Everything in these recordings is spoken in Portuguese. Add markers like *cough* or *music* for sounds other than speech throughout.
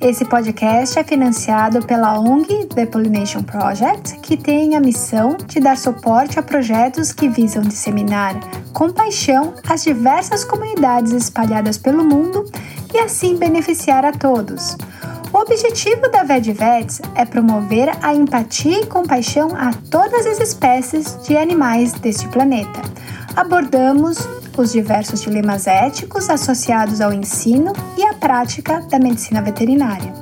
Esse podcast é financiado pela ONG The Pollination Project, que tem a missão de dar suporte a projetos que visam disseminar com paixão as diversas comunidades espalhadas pelo mundo e assim beneficiar a todos. O objetivo da VetVets é promover a empatia e compaixão a todas as espécies de animais deste planeta. Abordamos os diversos dilemas éticos associados ao ensino e à prática da medicina veterinária.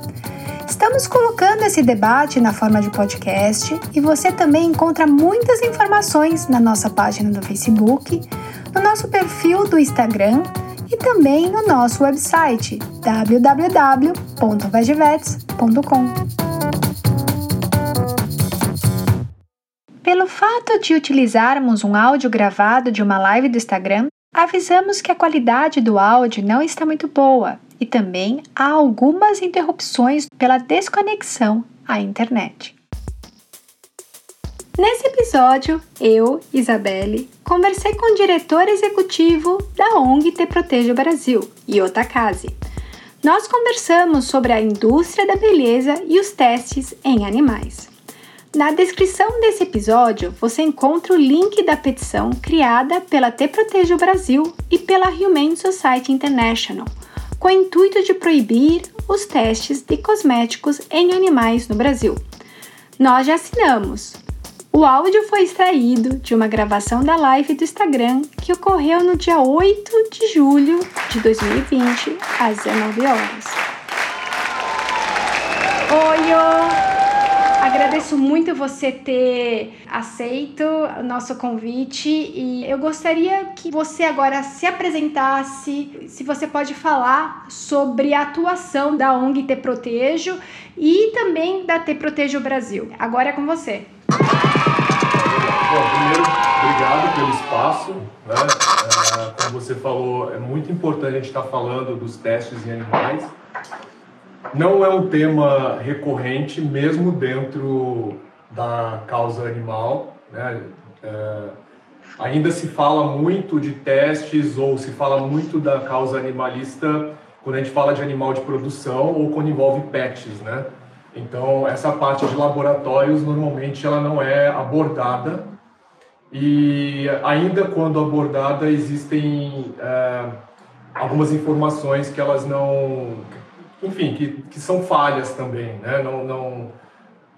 Estamos colocando esse debate na forma de podcast e você também encontra muitas informações na nossa página do Facebook, no nosso perfil do Instagram e também no nosso website www.vegevets.com. Pelo fato de utilizarmos um áudio gravado de uma live do Instagram, avisamos que a qualidade do áudio não está muito boa e também há algumas interrupções pela desconexão à internet. Nesse episódio, eu, Isabelle, conversei com o diretor executivo da ONG Te Proteja Brasil, Yotakazi. Nós conversamos sobre a indústria da beleza e os testes em animais. Na descrição desse episódio, você encontra o link da petição criada pela Te Proteja o Brasil e pela Humane Society International, com o intuito de proibir os testes de cosméticos em animais no Brasil. Nós já assinamos, o áudio foi extraído de uma gravação da live do Instagram que ocorreu no dia 8 de julho de 2020, às 19 horas. Oi! Agradeço muito você ter aceito o nosso convite e eu gostaria que você agora se apresentasse, se você pode falar sobre a atuação da ONG Te Protejo e também da Te Protejo Brasil. Agora é com você. Bom, primeiro, obrigado pelo espaço. Né? É, como você falou, é muito importante a gente estar falando dos testes em animais. Não é um tema recorrente, mesmo dentro da causa animal. Né? É, ainda se fala muito de testes ou se fala muito da causa animalista quando a gente fala de animal de produção ou quando envolve pets, né? Então, essa parte de laboratórios, normalmente, ela não é abordada e ainda quando abordada existem é, algumas informações que elas não, enfim, que, que são falhas também, né? Não, não,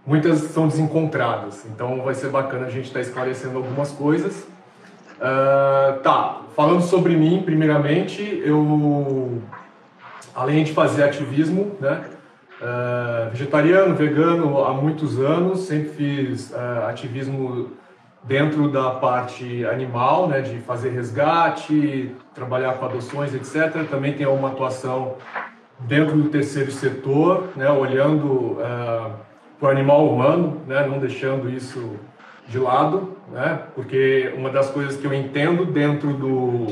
muitas são desencontradas. Então vai ser bacana a gente estar tá esclarecendo algumas coisas. Uh, tá, falando sobre mim, primeiramente, eu, além de fazer ativismo, né? Uh, vegetariano, vegano há muitos anos, sempre fiz uh, ativismo dentro da parte animal, né, de fazer resgate, trabalhar com adoções, etc. Também tem uma atuação dentro do terceiro setor, né, olhando uh, para o animal humano, né, não deixando isso de lado, né, porque uma das coisas que eu entendo dentro do,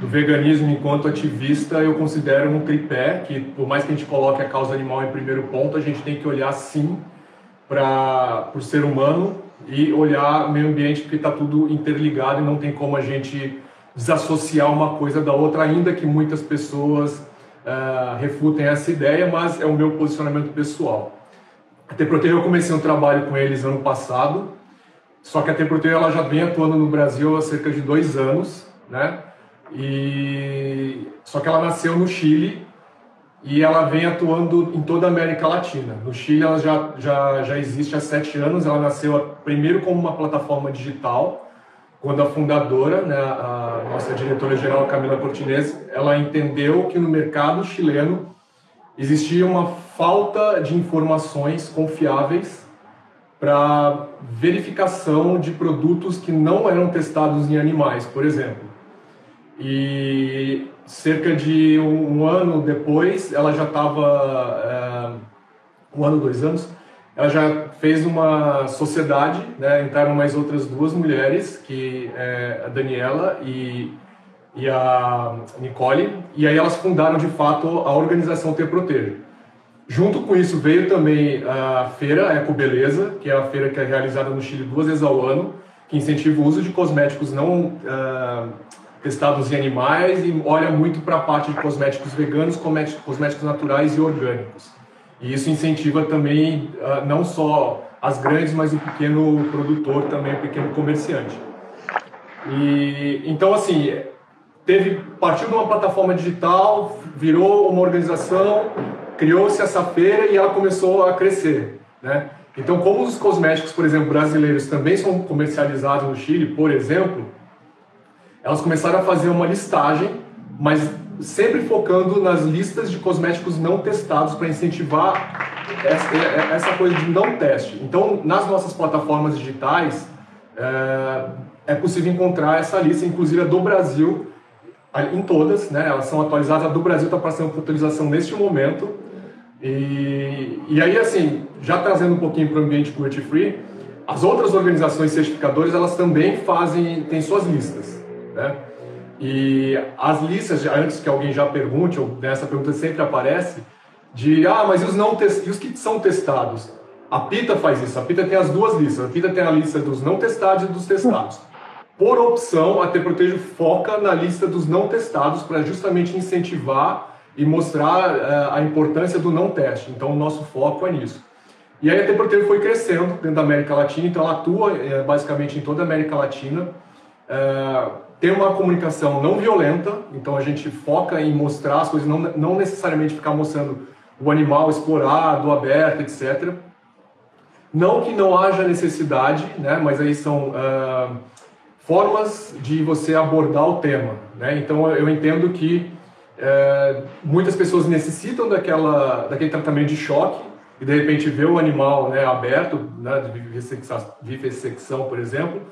do veganismo enquanto ativista, eu considero um tripé, que por mais que a gente coloque a causa animal em primeiro ponto, a gente tem que olhar sim para o ser humano e olhar meio ambiente porque está tudo interligado e não tem como a gente desassociar uma coisa da outra, ainda que muitas pessoas uh, refutem essa ideia, mas é o meu posicionamento pessoal. A Teproteio eu comecei um trabalho com eles ano passado, só que a Teproteio ela já vem atuando no Brasil há cerca de dois anos, né? E só que ela nasceu no Chile e ela vem atuando em toda a América Latina. No Chile ela já, já, já existe há sete anos, ela nasceu primeiro como uma plataforma digital, quando a fundadora, né, a nossa diretora-geral Camila Cortinez, ela entendeu que no mercado chileno existia uma falta de informações confiáveis para verificação de produtos que não eram testados em animais, por exemplo. E cerca de um, ano depois, ela já estava, é, um ano, dois anos, ela já fez uma sociedade, né, entraram mais outras duas mulheres, que é a Daniela e, e a Nicole, e aí elas fundaram de fato a organização Ter Proteger. Junto com isso veio também a feira Eco Beleza, que é a feira que é realizada no Chile duas vezes ao ano, que incentiva o uso de cosméticos não uh, testados em animais e olha muito para a parte de cosméticos veganos, cosméticos naturais e orgânicos. E isso incentiva também uh, não só as grandes, mas o pequeno produtor também, o pequeno comerciante. E então assim, teve partiu de uma plataforma digital, virou uma organização, criou-se essa feira e ela começou a crescer, né? Então, como os cosméticos, por exemplo, brasileiros também são comercializados no Chile, por exemplo, elas começaram a fazer uma listagem, mas sempre focando nas listas de cosméticos não testados para incentivar essa, essa, coisa de não teste. Então, nas nossas plataformas digitais, é, é possível encontrar essa lista, inclusive a do Brasil, em todas, né? Elas são atualizadas. A do Brasil está passando por atualização neste momento. E, e aí, assim, já trazendo um pouquinho para o ambiente cruelty free, as outras organizações certificadoras, elas também fazem, têm suas listas, né? E as listas, antes que alguém já pergunte, ou nessa pergunta sempre aparece, de, ah, mas e os, não e os que são testados? A PITA faz isso, a PITA tem as duas listas, a PITA tem a lista dos não testados e dos testados. Por opção, a Te Protejo foca na lista dos não testados para justamente incentivar e mostrar uh, a importância do não teste. Então, o nosso foco é nisso. E aí a Te Protejo foi crescendo dentro da América Latina, então ela atua uh, basicamente em toda a América Latina. Uh, tem uma comunicação não violenta, então a gente foca em mostrar as coisas, não, não necessariamente ficar mostrando o animal explorado, aberto, etc. Não que não haja necessidade, né, mas aí são formas de você abordar o tema. Né? Então eu entendo que é, muitas pessoas necessitam daquela, daquele tratamento de choque e de repente ver o animal né, aberto, né, de vivissecção, por exemplo,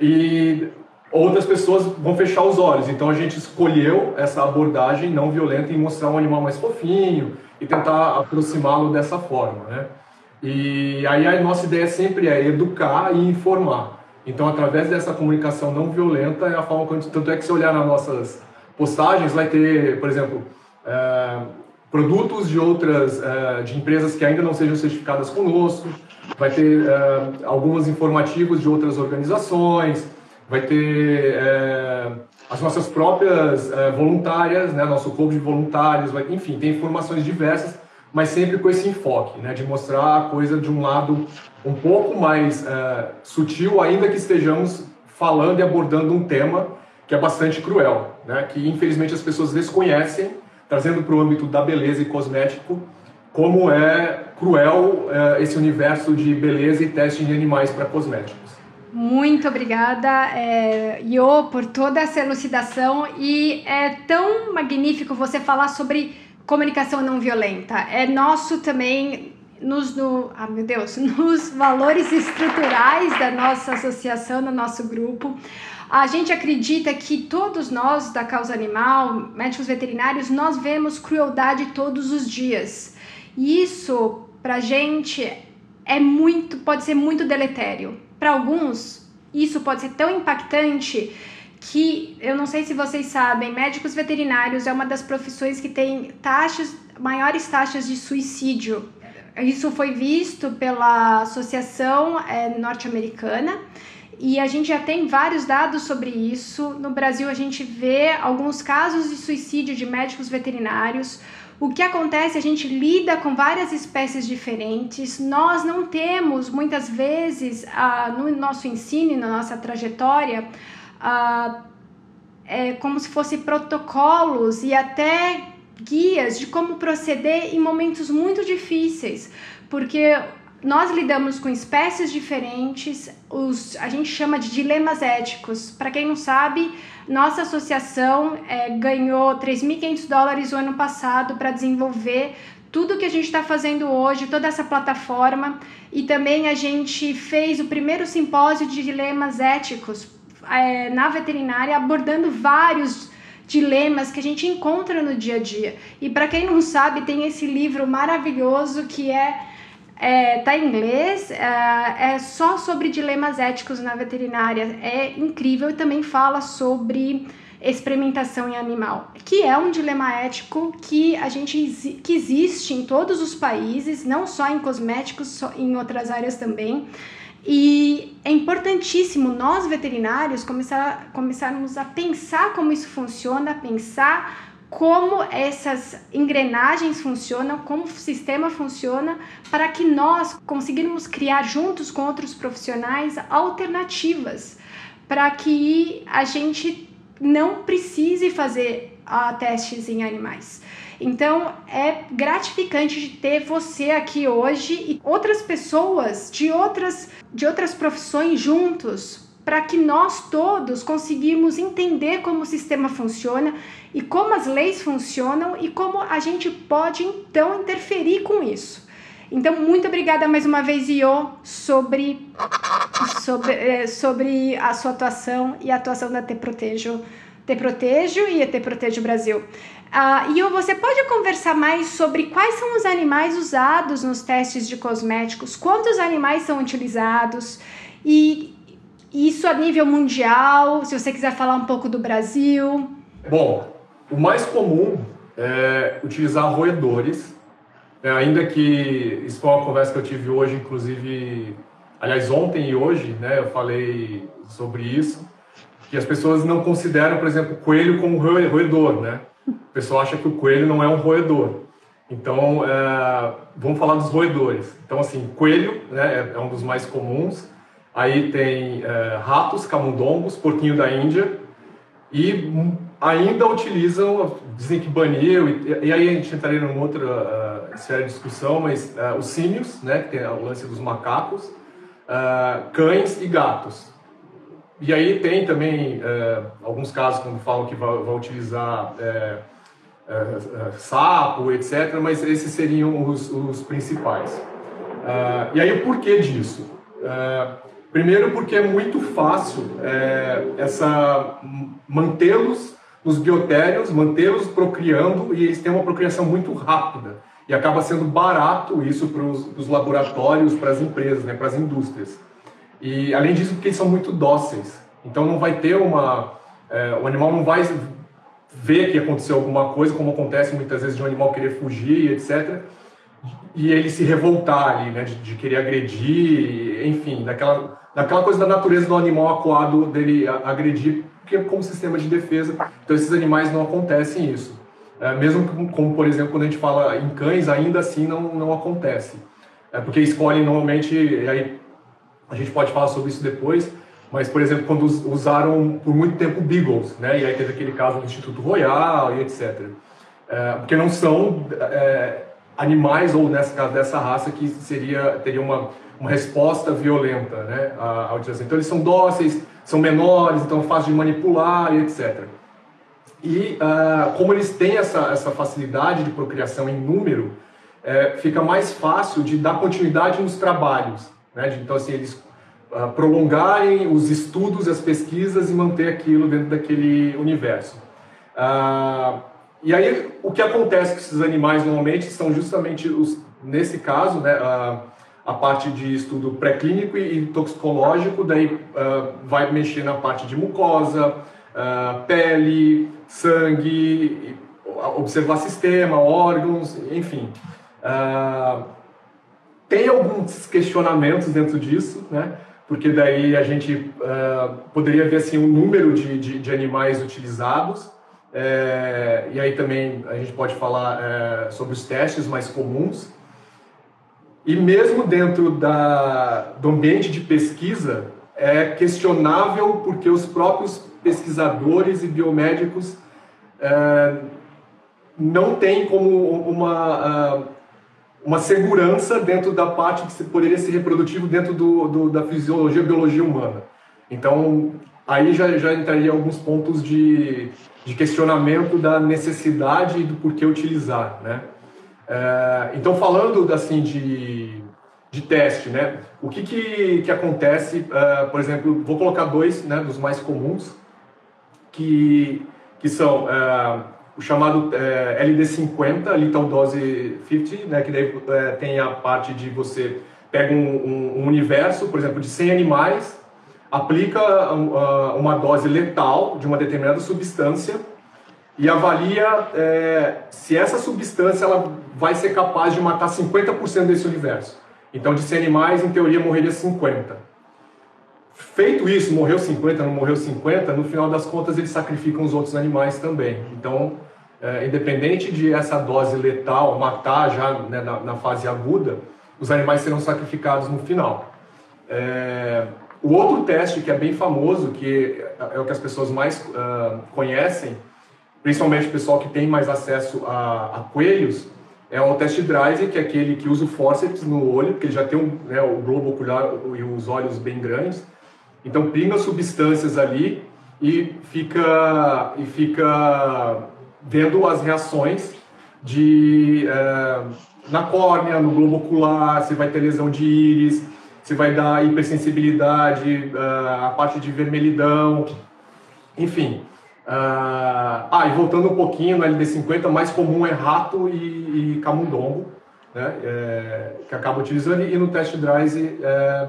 e outras pessoas vão fechar os olhos. Então a gente escolheu essa abordagem não violenta em mostrar um animal mais fofinho e tentar aproximá-lo dessa forma. Né? E aí a nossa ideia sempre é educar e informar. Então, através dessa comunicação não violenta, é a forma como. Tanto é que se olhar nas nossas postagens, vai ter, por exemplo, é, produtos de outras, é, de empresas que ainda não sejam certificadas conosco, vai ter é, alguns informativos de outras organizações, vai ter é, as nossas próprias é, voluntárias, né, nosso clube de voluntários, vai, enfim, tem informações diversas mas sempre com esse enfoque, né, de mostrar a coisa de um lado um pouco mais uh, sutil, ainda que estejamos falando e abordando um tema que é bastante cruel, né, que infelizmente as pessoas desconhecem, trazendo para o âmbito da beleza e cosmético, como é cruel uh, esse universo de beleza e teste de animais para cosméticos. Muito obrigada, é, Yo, por toda essa elucidação e é tão magnífico você falar sobre comunicação não violenta. É nosso também nos no, ah, meu Deus, *laughs* nos valores estruturais da nossa associação, do nosso grupo. A gente acredita que todos nós da causa animal, médicos veterinários, nós vemos crueldade todos os dias. E isso pra gente é muito, pode ser muito deletério. Para alguns, isso pode ser tão impactante que eu não sei se vocês sabem, médicos veterinários é uma das profissões que tem taxas, maiores taxas de suicídio. Isso foi visto pela Associação é, Norte-Americana e a gente já tem vários dados sobre isso. No Brasil, a gente vê alguns casos de suicídio de médicos veterinários. O que acontece? A gente lida com várias espécies diferentes. Nós não temos, muitas vezes, ah, no nosso ensino, na nossa trajetória, ah, é, como se fossem protocolos e até guias de como proceder em momentos muito difíceis, porque nós lidamos com espécies diferentes, os, a gente chama de dilemas éticos. Para quem não sabe, nossa associação é, ganhou 3.500 dólares o ano passado para desenvolver tudo que a gente está fazendo hoje, toda essa plataforma, e também a gente fez o primeiro simpósio de dilemas éticos é, na veterinária abordando vários dilemas que a gente encontra no dia a dia. E para quem não sabe, tem esse livro maravilhoso que é, é tá em inglês, é, é só sobre dilemas éticos na veterinária. É incrível e também fala sobre experimentação em animal, que é um dilema ético que a gente que existe em todos os países, não só em cosméticos, só em outras áreas também. E é importantíssimo nós veterinários começar, começarmos a pensar como isso funciona, pensar como essas engrenagens funcionam, como o sistema funciona, para que nós conseguirmos criar juntos com outros profissionais alternativas, para que a gente não precise fazer uh, testes em animais. Então é gratificante de ter você aqui hoje e outras pessoas de outras, de outras profissões juntos para que nós todos conseguimos entender como o sistema funciona e como as leis funcionam e como a gente pode então interferir com isso. Então, muito obrigada mais uma vez, Io, sobre, sobre, é, sobre a sua atuação e a atuação da Te Protejo, Te Protejo e Te Protejo Brasil. Uh, Io, você pode conversar mais sobre quais são os animais usados nos testes de cosméticos, quantos animais são utilizados e isso a nível mundial, se você quiser falar um pouco do Brasil. Bom, o mais comum é utilizar roedores, é, ainda que isso foi uma conversa que eu tive hoje, inclusive, aliás, ontem e hoje, né, eu falei sobre isso, que as pessoas não consideram, por exemplo, coelho como roedor, né? O pessoal acha que o coelho não é um roedor. Então, é, vamos falar dos roedores. Então, assim, coelho né, é, é um dos mais comuns. Aí tem é, ratos, camundongos, porquinho da Índia. E ainda utilizam, dizem que baniu, e, e aí a gente entraria numa outra uh, esfera de discussão, mas uh, os símios, né, que tem o lance dos macacos, uh, cães e gatos. E aí tem também alguns casos quando falam que vai utilizar sapo, etc., mas esses seriam os, os principais. e aí o porquê disso? Primeiro porque é muito fácil é, essa mantê-los nos biotérios, mantê-los procriando e eles têm uma procriação muito rápida e acaba sendo barato isso para os laboratórios, para as empresas, né, para as indústrias. E além disso, porque eles são muito dóceis, então não vai ter uma, é, o animal não vai ver que aconteceu alguma coisa, como acontece muitas vezes de um animal querer fugir, etc. E ele se revoltar ali, né, de, de querer agredir, enfim, daquela daquela coisa da natureza do animal acuado dele agredir, porque é como sistema de defesa. Então esses animais não acontecem isso. É, mesmo como, como, por exemplo, quando a gente fala em cães, ainda assim não, não acontece. É porque escolhem normalmente, e aí a gente pode falar sobre isso depois, mas, por exemplo, quando usaram por muito tempo Beagles, né? E aí teve aquele caso do Instituto Royal e etc. É, porque não são é, animais, ou nessa dessa raça, que seria, teria uma uma resposta violenta né, à, utilização. Então, eles são dóceis, são menores, então fácil de manipular e etc. E uh, como eles têm essa, essa facilidade de procriação em número, é, fica mais fácil de dar continuidade nos trabalhos. Né? De, então, assim, eles uh, prolongarem os estudos, as pesquisas e manter aquilo dentro daquele universo. Uh, e aí, o que acontece com esses animais normalmente são justamente os, nesse caso, né, a parte de estudo pré-clínico e, toxicológico, daí uh, vai mexer na parte de mucosa, uh, pele, sangue, observar sistema, órgãos, enfim. Uh, tem alguns questionamentos dentro disso, né? Porque daí a gente poderia ver assim o um número de, de, de, animais utilizados. É, e aí também a gente pode falar é, sobre os testes mais comuns. E mesmo dentro da, do ambiente de pesquisa, é questionável porque os próprios pesquisadores e biomédicos é, não têm como uma, uma segurança dentro da parte que poderia ser reprodutivo dentro do, do, da fisiologia e biologia humana. Então, aí já, já entraria alguns pontos de, de questionamento da necessidade e do porquê utilizar, né? É, então, falando assim de, de teste, né? O que, que, que acontece, uh, por exemplo, vou colocar dois né, dos mais comuns, que, que são uh, o chamado uh, LD50, Lethal Dose 50, né, que daí tem a parte de você pega um, um, um, universo, por exemplo, de 100 animais, aplica uma dose letal de uma determinada substância e avalia é, se essa substância ela vai ser capaz de matar 50% desse universo. Então, de 100 animais, em teoria, morreria 50. Feito isso, morreu 50, não morreu 50, no final das contas eles sacrificam os outros animais também. Então, é, independente de essa dose letal matar já né, na, na, fase aguda, os animais serão sacrificados no final. É, o outro teste que é bem famoso, que é o que as pessoas mais uh, conhecem, principalmente o pessoal que tem mais acesso a, a coelhos, é o teste drive, que é aquele que usa o forceps no olho, porque ele já tem um, né, o globo ocular e os olhos bem grandes. Então pinga substâncias ali e fica e fica vendo as reações de é, na córnea, no globo ocular, se vai ter lesão de íris, se vai dar hipersensibilidade, uh, a parte de vermelhidão, enfim. Uh, ah, e voltando um pouquinho no LD50, mais comum é rato e, e camundongo, né, é, que acaba utilizando, e no test drive é,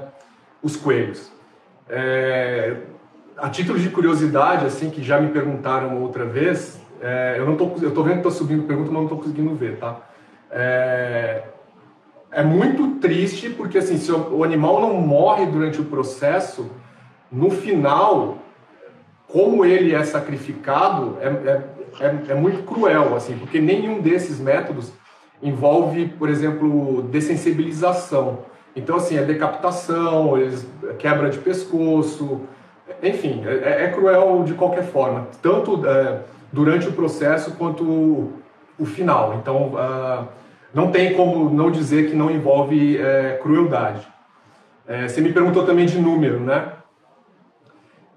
os coelhos. É, a título de curiosidade, assim, que já me perguntaram outra vez, é, eu não tô, eu tô vendo que tô subindo pergunta, mas não tô conseguindo ver, tá? É, é muito triste porque assim, se o animal não morre durante o processo, no final, como ele é sacrificado, é, é, é, é muito cruel, assim, porque nenhum desses métodos envolve, por exemplo, dessensibilização. Então, assim, é decapitação, quebra de pescoço, enfim, é, é cruel de qualquer forma, tanto é, durante o processo quanto o, o final. Então, uh, não tem como não dizer que não envolve é, crueldade. É, você me perguntou também de número, né?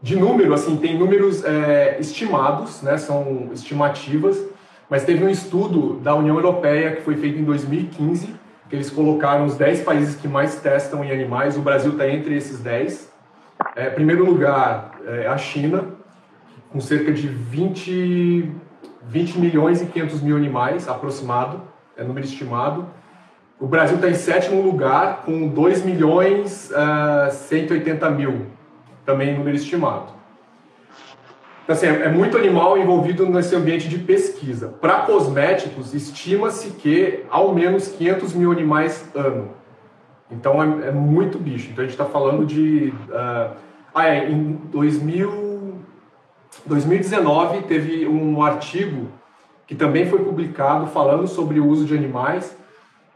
De número, assim, tem números é, estimados, né? São estimativas, mas teve um estudo da União Europeia que foi feito em 2015, que eles colocaram os 10 países que mais testam em animais. O Brasil está entre esses 10. É, primeiro lugar é a China, com cerca de 20, 20 milhões e 500 mil animais, aproximado é número estimado. O Brasil está em sétimo lugar, com 2 milhões uh, ah, 180 mil, também número estimado. Então, assim, é, é muito animal envolvido nesse ambiente de pesquisa. Para cosméticos, estima-se que ao menos 500 mil animais ano. Então, é, é muito bicho. Então, a gente está falando de... Uh, ah, é, em 2000, 2019, teve um artigo que também foi publicado falando sobre o uso de animais.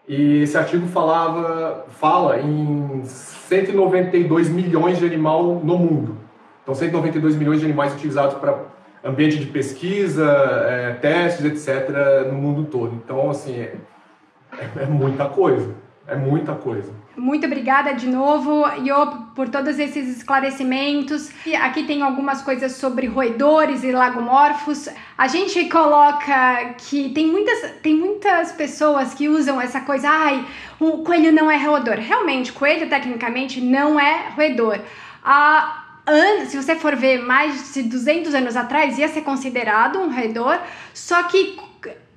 E esse artigo falava, fala em 192 milhões de animal no mundo. Então, 192 milhões de animais utilizados para ambiente de pesquisa, é, testes, etc., no mundo todo. Então, assim, é, é muita coisa. É muita coisa. Muito obrigada de novo, Iop, por todos esses esclarecimentos. E aqui tem algumas coisas sobre roedores e lagomorfos. A gente coloca que tem muitas, tem muitas pessoas que usam essa coisa, ai, o coelho não é roedor. Realmente, coelho tecnicamente não é roedor. A se você for ver mais de 200 anos atrás, ia ser considerado um roedor, só que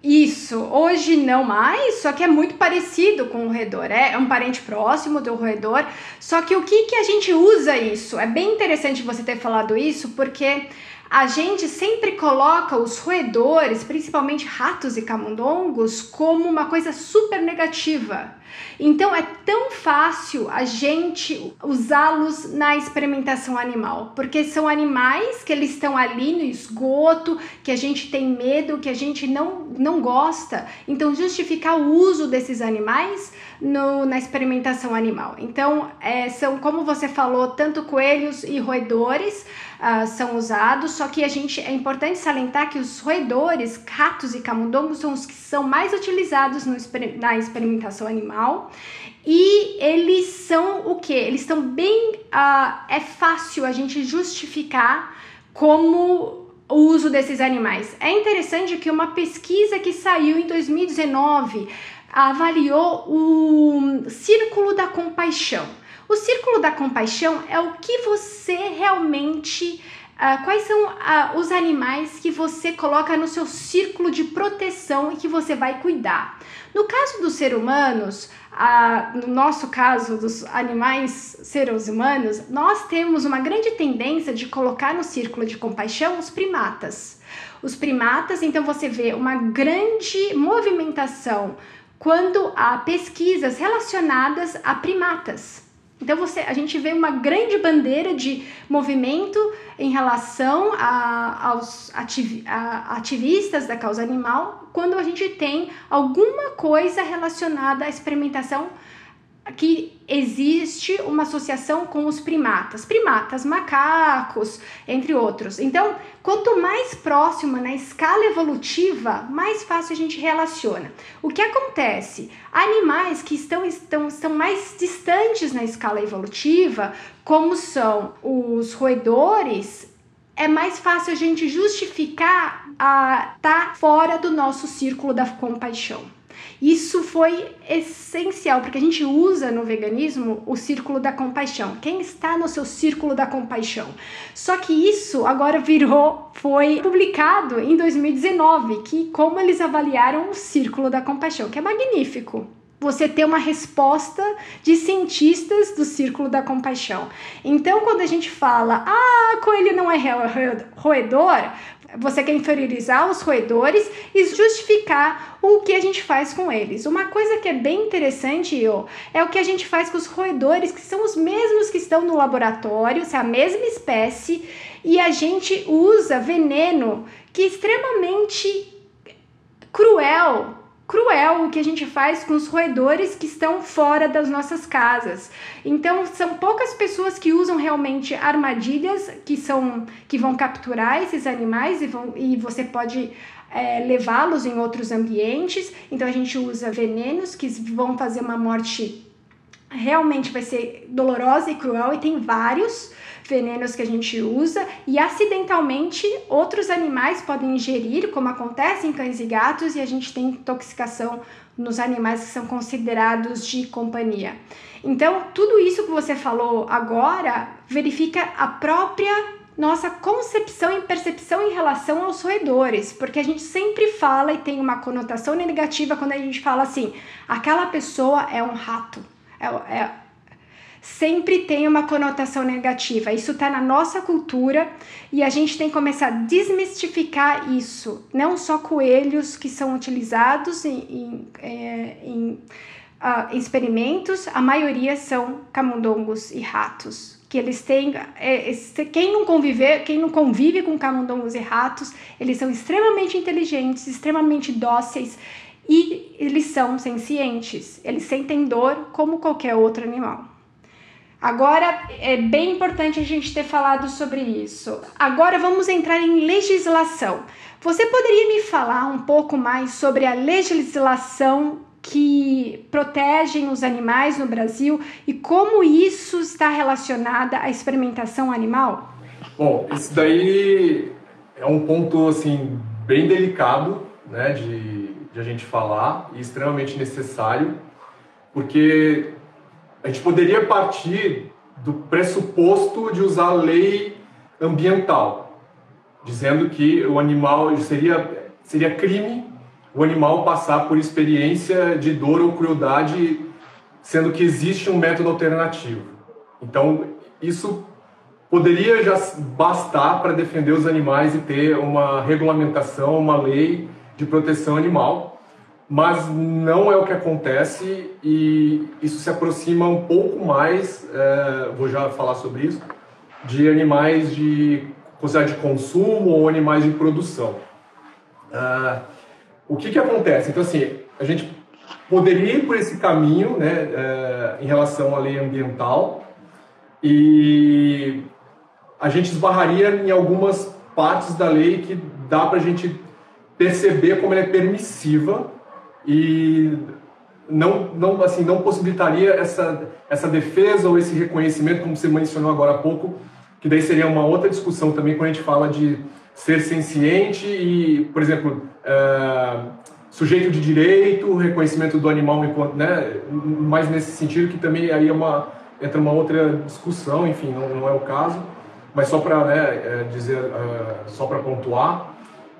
isso, hoje não mais, só que é muito parecido com o roedor, é, é um parente próximo do roedor. Só que o que, que a gente usa isso? É bem interessante você ter falado isso, porque a gente sempre coloca os roedores, principalmente ratos e camundongos, como uma coisa super negativa. Então é tão fácil a gente usá-los na experimentação animal, porque são animais que eles estão ali no esgoto, que a gente tem medo, que a gente não, não gosta. Então justificar o uso desses animais no, na experimentação animal. Então é, são, como você falou, tanto coelhos e roedores uh, são usados, só que a gente é importante salientar que os roedores, ratos e camundongos são os que são mais utilizados no, na experimentação animal. E eles são o que? Eles estão bem. Uh, é fácil a gente justificar como o uso desses animais. É interessante que uma pesquisa que saiu em 2019 avaliou o círculo da compaixão. O círculo da compaixão é o que você realmente Uh, quais são uh, os animais que você coloca no seu círculo de proteção e que você vai cuidar? No caso dos seres humanos, uh, no nosso caso dos animais seres humanos, nós temos uma grande tendência de colocar no círculo de compaixão os primatas. Os primatas, então você vê uma grande movimentação quando há pesquisas relacionadas a primatas. Então você, a gente vê uma grande bandeira de movimento em relação a, aos a, ativistas da causa animal quando a gente tem alguma coisa relacionada à experimentação que existe uma associação com os primatas, primatas, macacos, entre outros. Então, quanto mais próxima na escala evolutiva, mais fácil a gente relaciona. O que acontece? Animais que estão, estão, estão mais distantes na escala evolutiva, como são os roedores, é mais fácil a gente justificar a estar tá fora do nosso círculo da compaixão. Isso foi essencial, porque a gente usa no veganismo o círculo da compaixão. Quem está no seu círculo da compaixão? Só que isso agora virou, foi publicado em 2019, que como eles avaliaram o círculo da compaixão, que é magnífico você ter uma resposta de cientistas do círculo da compaixão. Então, quando a gente fala, ah, coelho não é roedor, você quer inferiorizar os roedores e justificar o que a gente faz com eles. Uma coisa que é bem interessante, eu, é o que a gente faz com os roedores, que são os mesmos que estão no laboratório, é a mesma espécie, e a gente usa veneno que é extremamente cruel cruel o que a gente faz com os roedores que estão fora das nossas casas. Então, são poucas pessoas que usam realmente armadilhas que são que vão capturar esses animais e, vão, e você pode é, levá-los em outros ambientes. Então, a gente usa venenos que vão fazer uma morte realmente vai ser dolorosa e cruel e tem vários venenos que a gente usa e acidentalmente outros animais podem ingerir, como acontece em cães e gatos, e a gente tem intoxicação nos animais que são considerados de companhia. Então, tudo isso que você falou agora verifica a própria nossa concepção e percepção em relação aos roedores, porque a gente sempre fala e tem uma conotação negativa quando a gente fala assim: aquela pessoa é um rato, é, é sempre tem uma conotação negativa. Isso está na nossa cultura e a gente tem que começar a desmistificar isso. Não só coelhos que são utilizados em, em, é, em uh, experimentos, a maioria são camundongos e ratos. Que eles têm. É, quem não conviver, quem não convive com camundongos e ratos, eles são extremamente inteligentes, extremamente dóceis e eles são sencientes. Eles sentem dor como qualquer outro animal. Agora é bem importante a gente ter falado sobre isso. Agora vamos entrar em legislação. Você poderia me falar um pouco mais sobre a legislação que protegem os animais no Brasil e como isso está relacionado à experimentação animal? Bom, isso daí é um ponto assim bem delicado, né, de, de a gente falar e extremamente necessário, porque a gente poderia partir do pressuposto de usar a lei ambiental, dizendo que o animal seria, seria crime o animal passar por experiência de dor ou crueldade, sendo que existe um método alternativo. Então, isso poderia já bastar para defender os animais e ter uma regulamentação, uma lei de proteção animal mas não é o que acontece e isso se aproxima um pouco mais, é, vou já falar sobre isso, de animais de de consumo ou animais de produção. Uh, o que, que acontece? Então, assim, a gente poderia ir por esse caminho né, uh, em relação à lei ambiental e a gente esbarraria em algumas partes da lei que dá para a gente perceber como ela é permissiva e não, não, assim, não possibilitaria essa, essa defesa ou esse reconhecimento, como você mencionou agora há pouco, que daí seria uma outra discussão também quando a gente fala de ser senciente e, por exemplo, é, sujeito de direito, reconhecimento do animal, né, mais nesse sentido, que também aí é uma, entra uma outra discussão, enfim, não, não é o caso. mas só para né, é, dizer, uh, só para pontuar.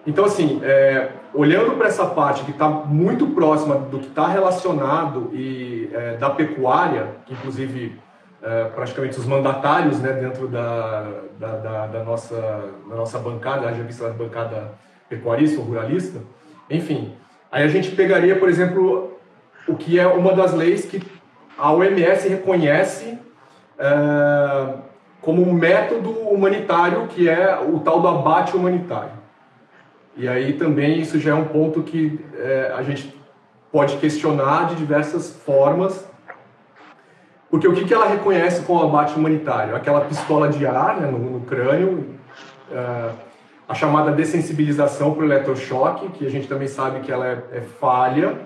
Então, assim, é, olhando para essa parte que está muito próxima do que está relacionado e é, da pecuária, inclusive é, praticamente os mandatários né, dentro da, da, da, da, nossa, da nossa bancada, a vista da bancada pecuarista ou ruralista, enfim, aí a gente pegaria, por exemplo, o que é uma das leis que a OMS reconhece é, como um método humanitário, que é o tal do abate humanitário. E aí também isso já é um ponto que é, a gente pode questionar de diversas formas, porque o que, que ela reconhece como abate humanitário? Aquela pistola de ar né, no, no, crânio, é, a chamada dessensibilização para o eletrochoque, que a gente também sabe que ela é, é falha,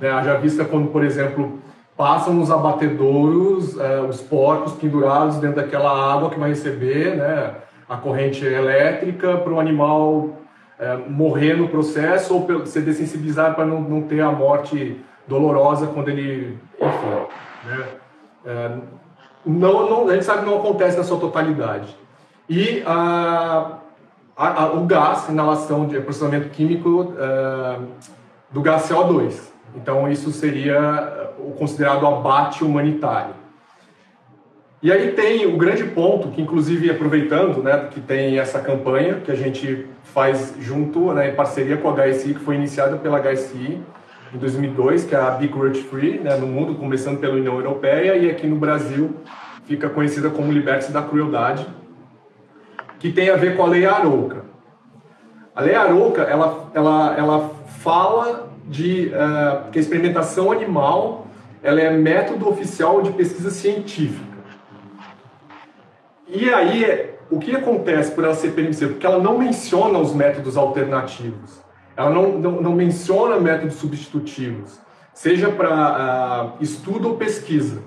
né, já vista quando, por exemplo, passam nos abatedouros é, os porcos pendurados dentro daquela água que vai receber né, a corrente elétrica para o animal é, morrer no processo ou ser dessensibilizado para não, não ter a morte dolorosa quando ele, enfim, né? É, não, não, a gente sabe que não acontece na sua totalidade. E a, a, a, o gás, inalação de processamento químico é, do gás CO2. Então, isso seria o considerado abate humanitário. E aí tem o grande ponto, que inclusive aproveitando, né, que tem essa campanha que a gente faz junto, né, em parceria com a HSI, que foi iniciada pela HSI em 2002, que é a Be Cruelty Free, né, no mundo, começando pela União Europeia, e aqui no Brasil fica conhecida como Liberte da Crueldade, que tem a ver com a Lei Arouca. A Lei Arouca, ela, ela, ela fala de uh, que a experimentação animal ela é método oficial de pesquisa científica. E aí, o que acontece por ela ser permissiva? Porque ela não menciona os métodos alternativos. Ela não, não, não menciona métodos substitutivos, seja para uh, estudo ou pesquisa.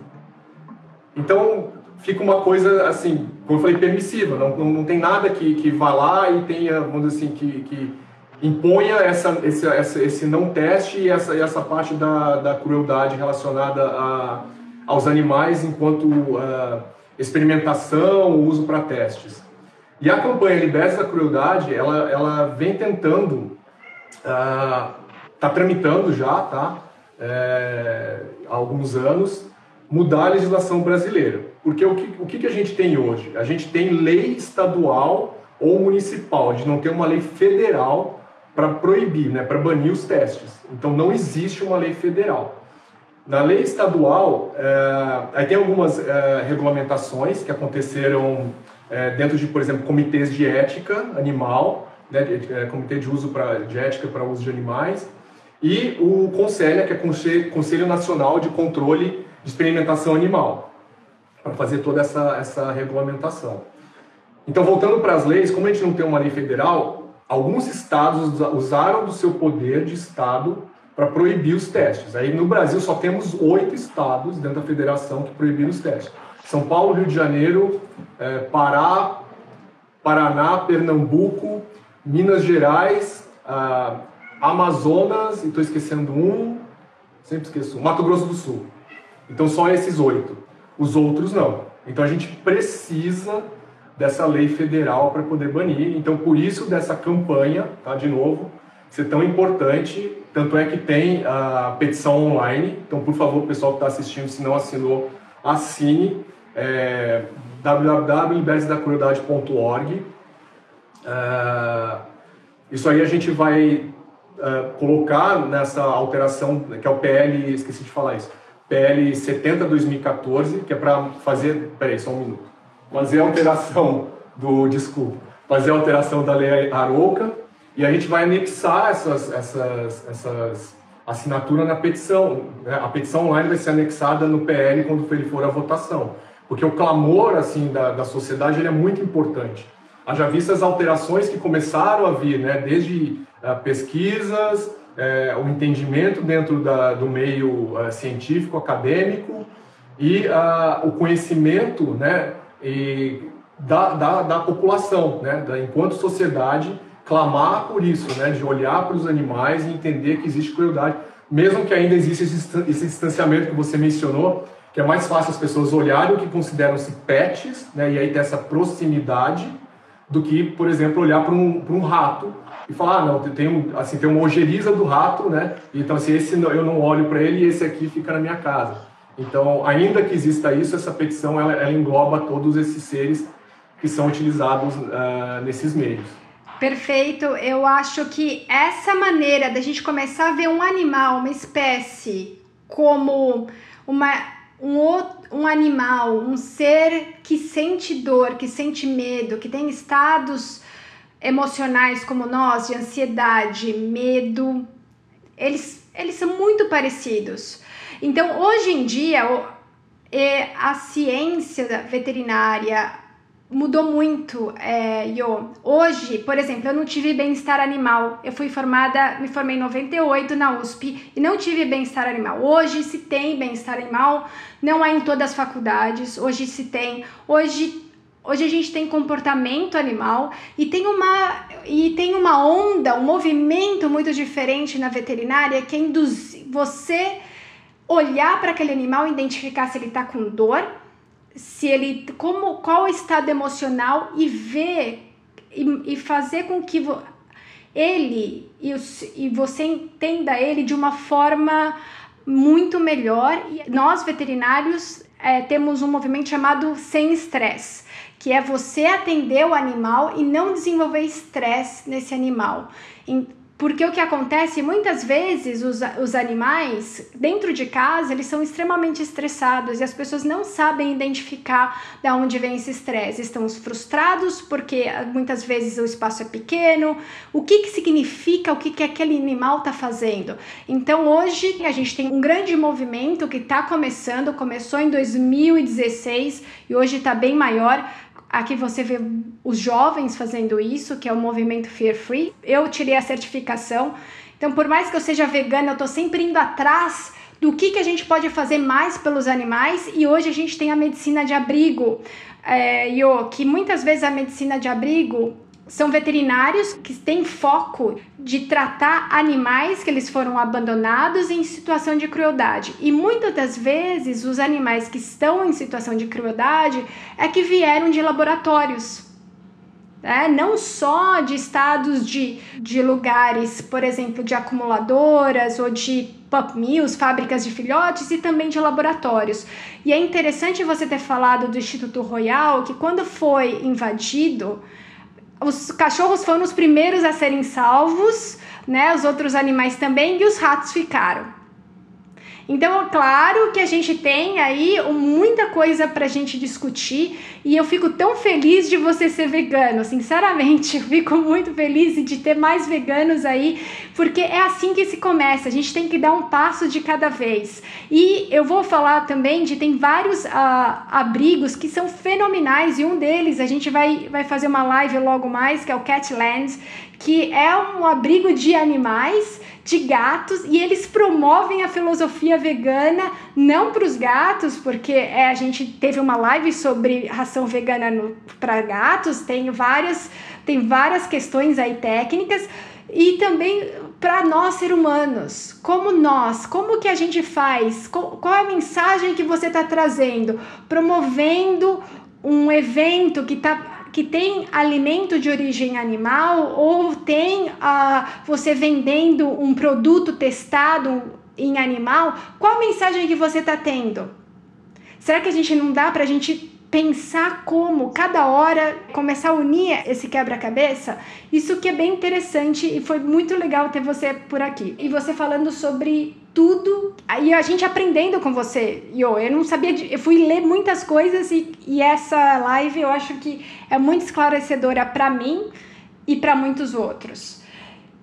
Então, fica uma coisa assim, como eu falei, permissiva. Não, não, não tem nada que, que vá lá e tenha, vamos dizer assim, que, que imponha essa, esse, essa, esse não teste e essa, essa parte da, da crueldade relacionada a, aos animais enquanto uh, experimentação, uso para testes. E a campanha Liberte da Crueldade, ela, ela vem tentando, está ah, tramitando já, tá? É, há alguns anos, mudar a legislação brasileira. Porque o que, o que a gente tem hoje? A gente tem lei estadual ou municipal, a gente não tem uma lei federal para proibir, né, para banir os testes. Então não existe uma lei federal. Na lei estadual, é, aí tem algumas é, regulamentações que aconteceram é, dentro de, por exemplo, comitês de ética animal, né, de, comitê de uso pra, de ética para uso de animais, e o CONSELHA, que é Conselho, Conselho Nacional de Controle de Experimentação Animal, para fazer toda essa, essa regulamentação. Então, voltando para as leis, como a gente não tem uma lei federal, alguns estados usaram do seu poder de estado para proibir os testes. Aí no Brasil só temos oito estados dentro da federação que proibiram os testes: São Paulo, Rio de Janeiro, é, Pará, Paraná, Pernambuco, Minas Gerais, ah, Amazonas, e estou esquecendo um, sempre esqueço, Mato Grosso do Sul. Então só esses oito. Os outros não. Então a gente precisa dessa lei federal para poder banir. Então por isso dessa campanha, tá? De novo, ser tão importante. Tanto é que tem a petição online. Então, por favor, pessoal que está assistindo, se não assinou, assine. É, é, Isso aí a gente vai é, colocar nessa alteração, que é o PL, esqueci de falar isso, PL 70-2014, que é para fazer, peraí, só um minuto, fazer a alteração do, desculpa, fazer a alteração da lei Arouca, e a gente vai anexar essas, essas, essas assinaturas na petição. Né? A petição online vai ser anexada no PL quando ele for a votação. Porque o clamor assim da, da sociedade ele é muito importante. Haja visto as alterações que começaram a vir, né? desde uh, pesquisas, uh, o entendimento dentro da, do meio uh, científico, acadêmico, e o conhecimento né? e da, da, da população, né? da, enquanto sociedade, clamar por isso, né, de olhar para os animais e entender que existe crueldade, mesmo que ainda exista esse distanciamento que você mencionou, que é mais fácil as pessoas olharem o que consideram-se pets, né, e aí ter essa proximidade, do que, por exemplo, olhar para um, um rato e falar, ah, não, tem, um, assim, tem uma ojeriza do rato, né? Então, assim, esse eu não olho para ele e esse aqui fica na minha casa. Então, ainda que exista isso, essa petição ela, ela engloba todos esses seres que são utilizados uh, nesses meios. Perfeito. Eu acho que essa maneira da gente começar a ver um animal, uma espécie, como uma, um, um animal, um ser que sente dor, que sente medo, que tem estados emocionais como nós, de ansiedade, medo, eles, eles são muito parecidos. Então, hoje em dia, a ciência veterinária, mudou muito, é, Yo. Hoje, por exemplo, eu não tive bem-estar animal. Eu fui formada, me formei em 98 na USP e não tive bem-estar animal. Hoje se tem bem-estar animal, não é em todas as faculdades. Hoje se tem. Hoje Hoje a gente tem comportamento animal e tem uma e tem uma onda, um movimento muito diferente na veterinária que é induzir você olhar para aquele animal, identificar se ele está com dor, se ele como qual o estado emocional e ver e, e fazer com que vo, ele e, e você entenda ele de uma forma muito melhor. E nós veterinários é, temos um movimento chamado sem estresse, que é você atender o animal e não desenvolver estresse nesse animal. Porque o que acontece, muitas vezes, os, os animais, dentro de casa, eles são extremamente estressados e as pessoas não sabem identificar de onde vem esse estresse. Estão frustrados porque muitas vezes o espaço é pequeno. O que, que significa, o que, que aquele animal está fazendo? Então, hoje, a gente tem um grande movimento que está começando, começou em 2016 e hoje está bem maior, Aqui você vê os jovens fazendo isso, que é o movimento Fear Free. Eu tirei a certificação. Então, por mais que eu seja vegana, eu estou sempre indo atrás do que, que a gente pode fazer mais pelos animais. E hoje a gente tem a medicina de abrigo, é, Yo, que muitas vezes a medicina de abrigo são veterinários que têm foco de tratar animais que eles foram abandonados em situação de crueldade. E muitas das vezes os animais que estão em situação de crueldade é que vieram de laboratórios. É, não só de estados de, de lugares, por exemplo, de acumuladoras ou de pup mills, fábricas de filhotes e também de laboratórios. E é interessante você ter falado do Instituto Royal que quando foi invadido, os cachorros foram os primeiros a serem salvos, né? Os outros animais também e os ratos ficaram. Então, é claro que a gente tem aí muita coisa pra gente discutir e eu fico tão feliz de você ser vegano, sinceramente, *laughs* eu fico muito feliz de ter mais veganos aí, porque é assim que se começa, a gente tem que dar um passo de cada vez. E eu vou falar também de tem vários uh, abrigos que são fenomenais e um deles a gente vai, vai fazer uma live logo mais, que é o Catland, que é um abrigo de animais de gatos e eles promovem a filosofia vegana não para os gatos, porque é, a gente teve uma live sobre ração vegana para gatos, tem várias, tem várias questões aí técnicas e também para nós ser humanos, como nós, como que a gente faz, qual, é a mensagem que você está trazendo, promovendo um evento que está que tem alimento de origem animal ou tem uh, você vendendo um produto testado em animal, qual mensagem que você está tendo? Será que a gente não dá para a gente pensar como cada hora começar a unir esse quebra-cabeça? Isso que é bem interessante e foi muito legal ter você por aqui. E você falando sobre tudo. Aí a gente aprendendo com você, Yo. Eu não sabia, de, eu fui ler muitas coisas e, e essa live eu acho que é muito esclarecedora para mim e para muitos outros.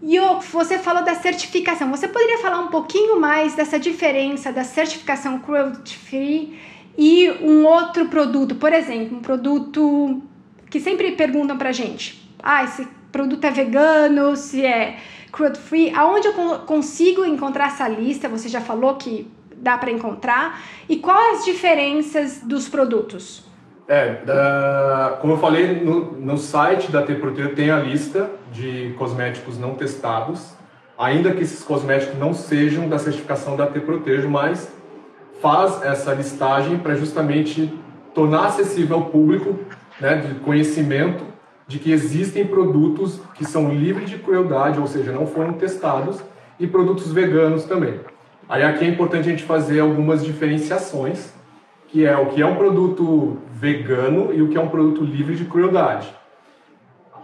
Yo, você falou da certificação. Você poderia falar um pouquinho mais dessa diferença da certificação cruelty free e um outro produto, por exemplo, um produto que sempre perguntam pra gente: "Ah, esse produto é vegano, se é cruelty free, aonde eu consigo encontrar essa lista? Você já falou que dá para encontrar. E quais as diferenças dos produtos? É, da, como eu falei, no, no site da T-Protein tem a lista de cosméticos não testados, ainda que esses cosméticos não sejam da certificação da T-Protejo, mas faz essa listagem para justamente tornar acessível ao público, né, de conhecimento de que existem produtos que são livres de crueldade, ou seja, não foram testados, e produtos veganos também. Aí aqui é importante a gente fazer algumas diferenciações, que é o que é um produto vegano e o que é um produto livre de crueldade.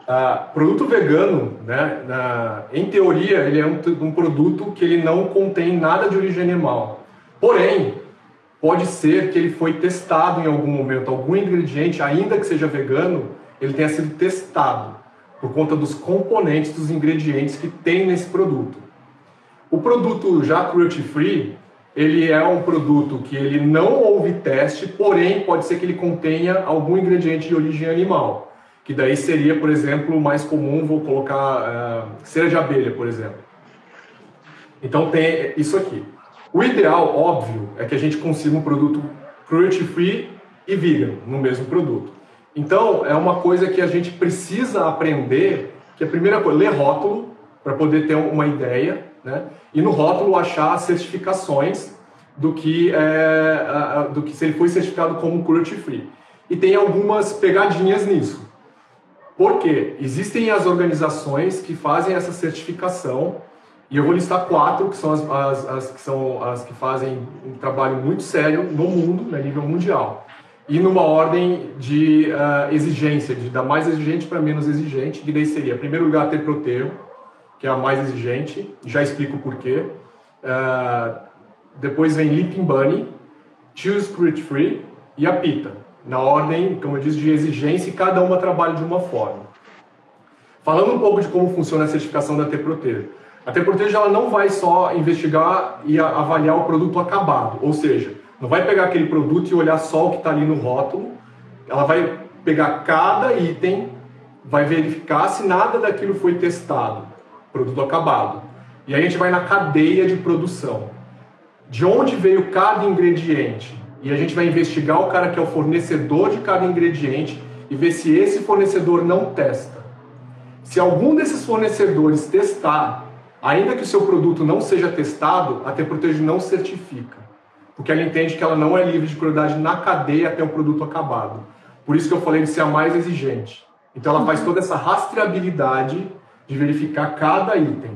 Uh, produto vegano, né, na, em teoria, ele é um, um, produto que ele não contém nada de origem animal. Porém, pode ser que ele foi testado em algum momento, algum ingrediente, ainda que seja vegano, ele tenha sido testado por conta dos componentes, dos ingredientes que tem nesse produto. O produto já cruelty free, ele é um produto que ele não houve teste, porém pode ser que ele contenha algum ingrediente de origem animal que daí seria, por exemplo, mais comum, vou colocar uh, cera de abelha, por exemplo. Então tem isso aqui. O ideal, óbvio, é que a gente consiga um produto cruelty free e vegan no mesmo produto. Então é uma coisa que a gente precisa aprender, que a primeira coisa, ler rótulo para poder ter uma ideia, né? E no rótulo achar certificações do que é, do que se ele foi certificado como cruelty free. E tem algumas pegadinhas nisso. Porque existem as organizações que fazem essa certificação, e eu vou listar quatro, que são as, as, as que, são as que fazem um trabalho muito sério no mundo, né, nível mundial. E numa ordem de uh, exigência, de da mais exigente para menos exigente, que daí seria, em primeiro lugar, ter proteio, que é a mais exigente, já explico por quê. Uh, depois vem Leaping Bunny, Choose Cruelty Free e a PITA na ordem, como eu disse, de exigência e cada uma trabalha de uma forma. Falando um pouco de como funciona a certificação da T-Protege. A T-Protege ela não vai só investigar e avaliar o produto acabado, ou seja, não vai pegar aquele produto e olhar só o que está ali no rótulo, ela vai pegar cada item, vai verificar se nada daquilo foi testado, produto acabado. E aí a gente vai na cadeia de produção. De onde veio cada ingrediente? e a gente vai investigar o cara que é o fornecedor de cada ingrediente e ver se esse fornecedor não testa. Se algum desses fornecedores testar, ainda que o seu produto não seja testado, a T-Protege não certifica, porque ela entende que ela não é livre de crueldade na cadeia até o produto acabado. Por isso que eu falei de ser a mais exigente. Então ela faz toda essa rastreabilidade de verificar cada item.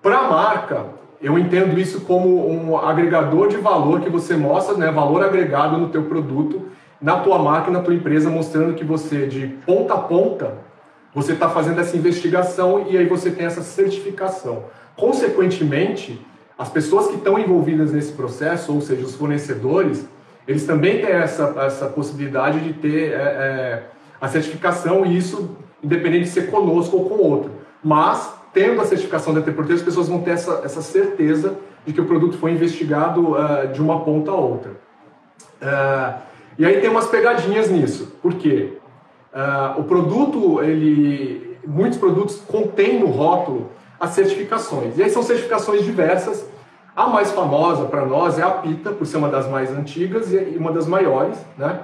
Para a marca, eu entendo isso como um agregador de valor que você mostra, né, valor agregado no teu produto, na tua marca, na tua empresa, mostrando que você de ponta a ponta você está fazendo essa investigação e aí você tem essa certificação. Consequentemente, as pessoas que estão envolvidas nesse processo, ou seja, os fornecedores, eles também têm essa, essa possibilidade de ter é, é, a certificação e isso independente de ser conosco ou com outro. Mas tendo a certificação da T-Protege, as pessoas vão ter essa, essa certeza de que o produto foi investigado uh, de uma ponta a outra. Uh, e aí tem umas pegadinhas nisso. Por quê? Uh, o produto, ele, muitos produtos contêm no rótulo as certificações. E aí são certificações diversas. A mais famosa para nós é a PITA, por ser uma das mais antigas e uma das maiores, né?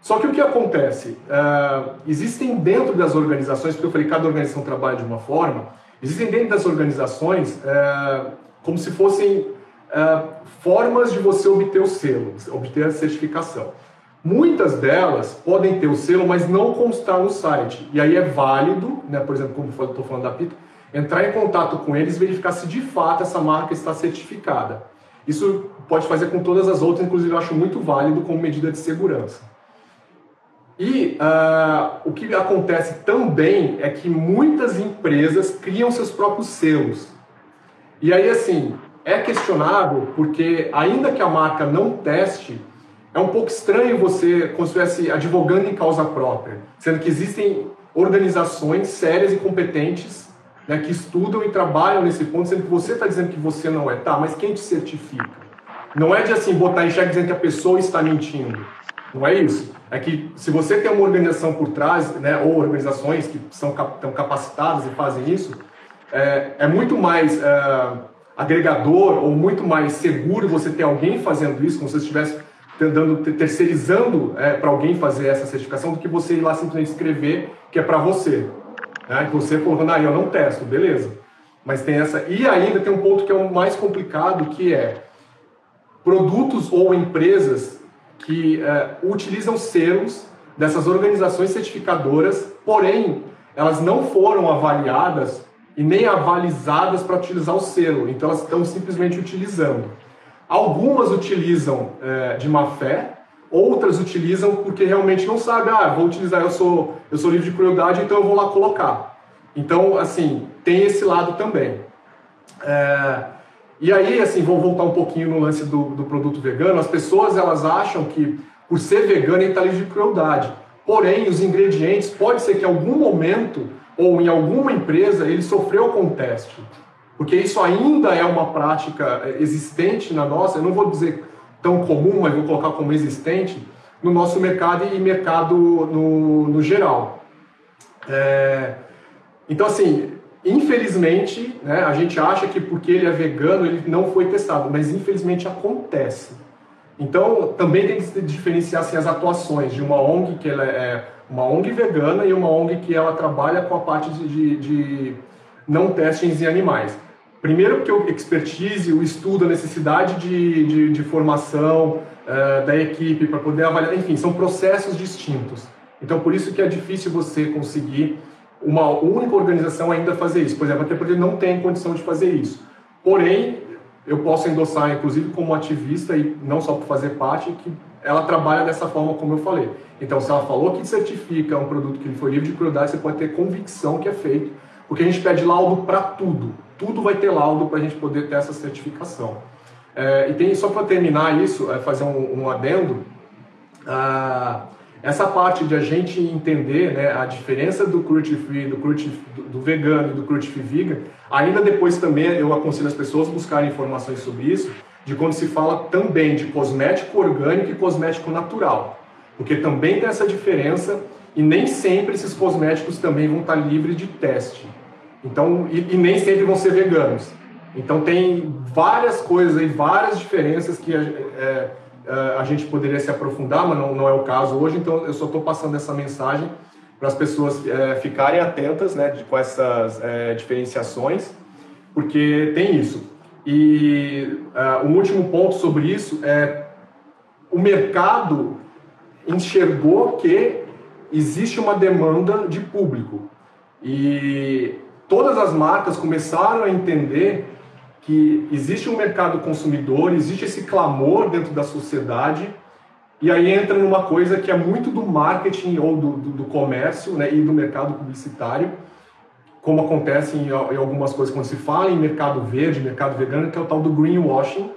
Só que o que acontece? Uh, existem dentro das organizações, porque eu falei cada organização trabalha de uma forma, Existem dentro das organizações é, como se fossem é, formas de você obter o selo, obter a certificação. Muitas delas podem ter o selo, mas não constar no site. E aí é válido, né, por exemplo, como estou falando da PITA, entrar em contato com eles e verificar se de fato essa marca está certificada. Isso pode fazer com todas as outras, inclusive eu acho muito válido como medida de segurança. E uh, o que acontece também é que muitas empresas criam seus próprios selos. E aí, assim, é questionável porque, ainda que a marca não teste, é um pouco estranho você, como se estivesse advogando em causa própria, sendo que existem organizações sérias e competentes né, que estudam e trabalham nesse ponto, sendo que você está dizendo que você não é. Tá, mas quem te certifica? Não é de assim botar em xeque dizendo que a pessoa está mentindo. Não é isso é que se você tem uma organização por trás, né, ou organizações que são estão capacitadas e fazem isso, é, é muito mais é, agregador ou muito mais seguro você ter alguém fazendo isso, como se você estivesse dando, terceirizando é, para alguém fazer essa certificação, do que você ir lá simplesmente escrever que é para você. Né? Você falando, ah, eu não testo, beleza. Mas tem essa. E ainda tem um ponto que é o mais complicado, que é produtos ou empresas que é, utilizam selos dessas organizações certificadoras, porém elas não foram avaliadas e nem avalizadas para utilizar o selo, então elas estão simplesmente utilizando. Algumas utilizam é, de má fé, outras utilizam porque realmente não sabem, ah, vou utilizar, eu sou, eu sou livre de crueldade, então eu vou lá colocar. Então, assim, tem esse lado também. É, e aí, assim, vou voltar um pouquinho no lance do, do produto vegano. As pessoas, elas acham que por ser vegano ele está livre de crueldade. Porém, os ingredientes, pode ser que em algum momento ou em alguma empresa ele sofreu com teste. Porque isso ainda é uma prática é, existente na nossa, eu não vou dizer tão comum, mas vou colocar como existente, no nosso mercado e mercado no, no geral. É, então, assim, infelizmente, né, a gente acha que porque ele é vegano ele não foi testado, mas infelizmente acontece. Então, também tem que diferenciar assim, as atuações de uma ONG que ela é uma ONG vegana e uma ONG que ela trabalha com a parte de, de, de não testes em animais. Primeiro que o expertise, o estudo, a necessidade de, de, de formação uh, da equipe para poder avaliar, enfim, são processos distintos. Então, por isso que é difícil você conseguir uma única organização ainda fazer isso. Por exemplo, até porque não tem condição de fazer isso. Porém, eu posso endossar, inclusive como ativista, e não só por fazer parte, que ela trabalha dessa forma como eu falei. Então, se ela falou que certifica um produto que foi livre de crueldade, você pode ter convicção que é feito, porque a gente pede laudo para tudo. Tudo vai ter laudo para a gente poder ter essa certificação. É, e tem só para terminar isso, é fazer um, um adendo. Ah, essa parte de a gente entender né, a diferença do cruelty free, do, do, do vegano e do cruelty free vegan, ainda depois também eu aconselho as pessoas a buscarem informações sobre isso, de quando se fala também de cosmético orgânico e cosmético natural, porque também tem essa diferença e nem sempre esses cosméticos também vão estar livres de teste. Então, e, e nem sempre vão ser veganos. Então tem várias coisas aí, várias diferenças que é, a gente poderia se aprofundar, mas não, não é o caso hoje, então eu só estou passando essa mensagem para as pessoas é, ficarem atentas né, de, com essas é, diferenciações, porque tem isso. E uh, um último ponto sobre isso é o mercado enxergou que existe uma demanda de público e todas as marcas começaram a entender que existe um mercado consumidor, existe esse clamor dentro da sociedade, e aí entra numa coisa que é muito do marketing ou do, do, do comércio né, e do mercado publicitário, como acontece em, em, algumas coisas quando se fala em mercado verde, mercado vegano, que é o tal do greenwashing,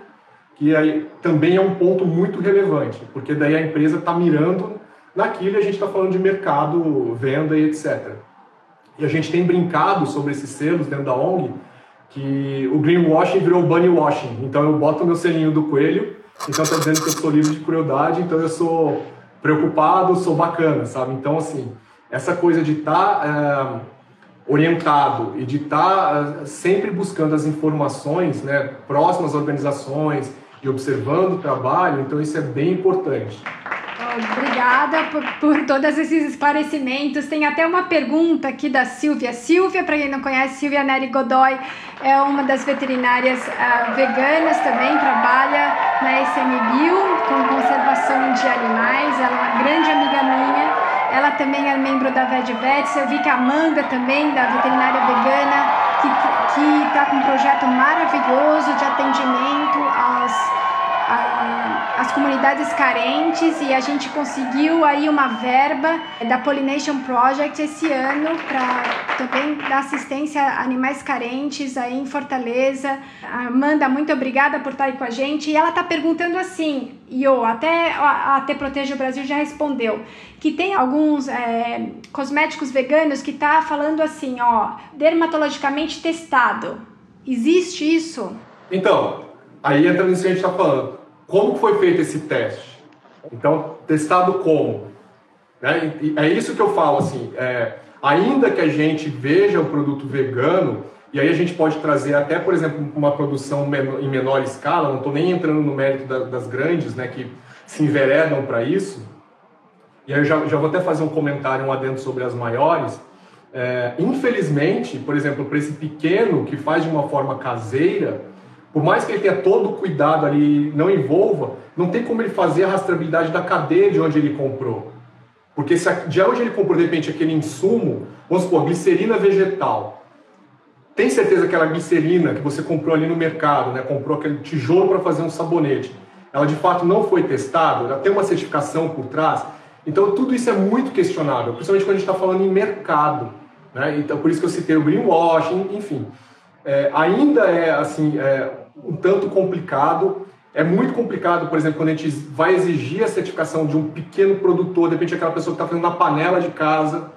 que aí também é um ponto muito relevante, porque daí a empresa está mirando naquilo e a gente está falando de mercado, venda e etc. E a gente tem brincado sobre esses selos dentro da ONG, que o greenwashing virou bunnywashing. Então eu boto meu selinho do coelho, então está dizendo que eu sou livre de crueldade, então eu sou preocupado, sou bacana, sabe? Então, assim, essa coisa de estar tá, é, orientado e de estar tá, é, sempre buscando as informações né, próximas às organizações e observando o trabalho, então isso é bem importante. Obrigada por, por todos esses esclarecimentos. Tem até uma pergunta aqui da Silvia. Silvia, para quem não conhece, Silvia Neri Godoy é uma das veterinárias uh, veganas também, trabalha na SMBio com conservação de animais. Ela é uma grande amiga minha. Ela também é membro da VetVets. Eu vi que a Amanda também, da veterinária vegana, que está com um projeto maravilhoso de atendimento às as comunidades carentes e a gente conseguiu aí uma verba da Pollination Project esse ano para também dar assistência a animais carentes aí em Fortaleza. Amanda, muito obrigada por estar aí com a gente. E ela está perguntando assim, Io, até a Te Protege o Brasil já respondeu, que tem alguns é, cosméticos veganos que tá falando assim, ó, dermatologicamente testado. Existe isso? Então, aí entra nisso que a gente está falando como foi feito esse teste? Então, testado como? Né? é isso que eu falo, assim, é, ainda que a gente veja o produto vegano, e aí a gente pode trazer até, por exemplo, uma produção em menor escala, não estou nem entrando no mérito das grandes, né, que se enveredam para isso, e aí eu já, já vou até fazer um comentário, um adendo sobre as maiores, é, infelizmente, por exemplo, para esse pequeno que faz de uma forma caseira, Por mais que ele tenha todo o cuidado ali, não envolva, não tem como ele fazer a rastreabilidade da cadeia de onde ele comprou. Porque se de onde ele comprou, de repente, aquele insumo, vamos supor, glicerina vegetal. Tem certeza que aquela glicerina que você comprou ali no mercado, né, comprou aquele tijolo para fazer um sabonete, ela de fato não foi testada, ela tem uma certificação por trás. Então tudo isso é muito questionável, principalmente quando a gente está falando em mercado. Né? Então por isso que eu citei o greenwashing, enfim. É, ainda é assim é, um tanto complicado. É muito complicado, por exemplo, quando a gente vai exigir a certificação de um pequeno produtor, de repente aquela pessoa que está fazendo na panela de casa.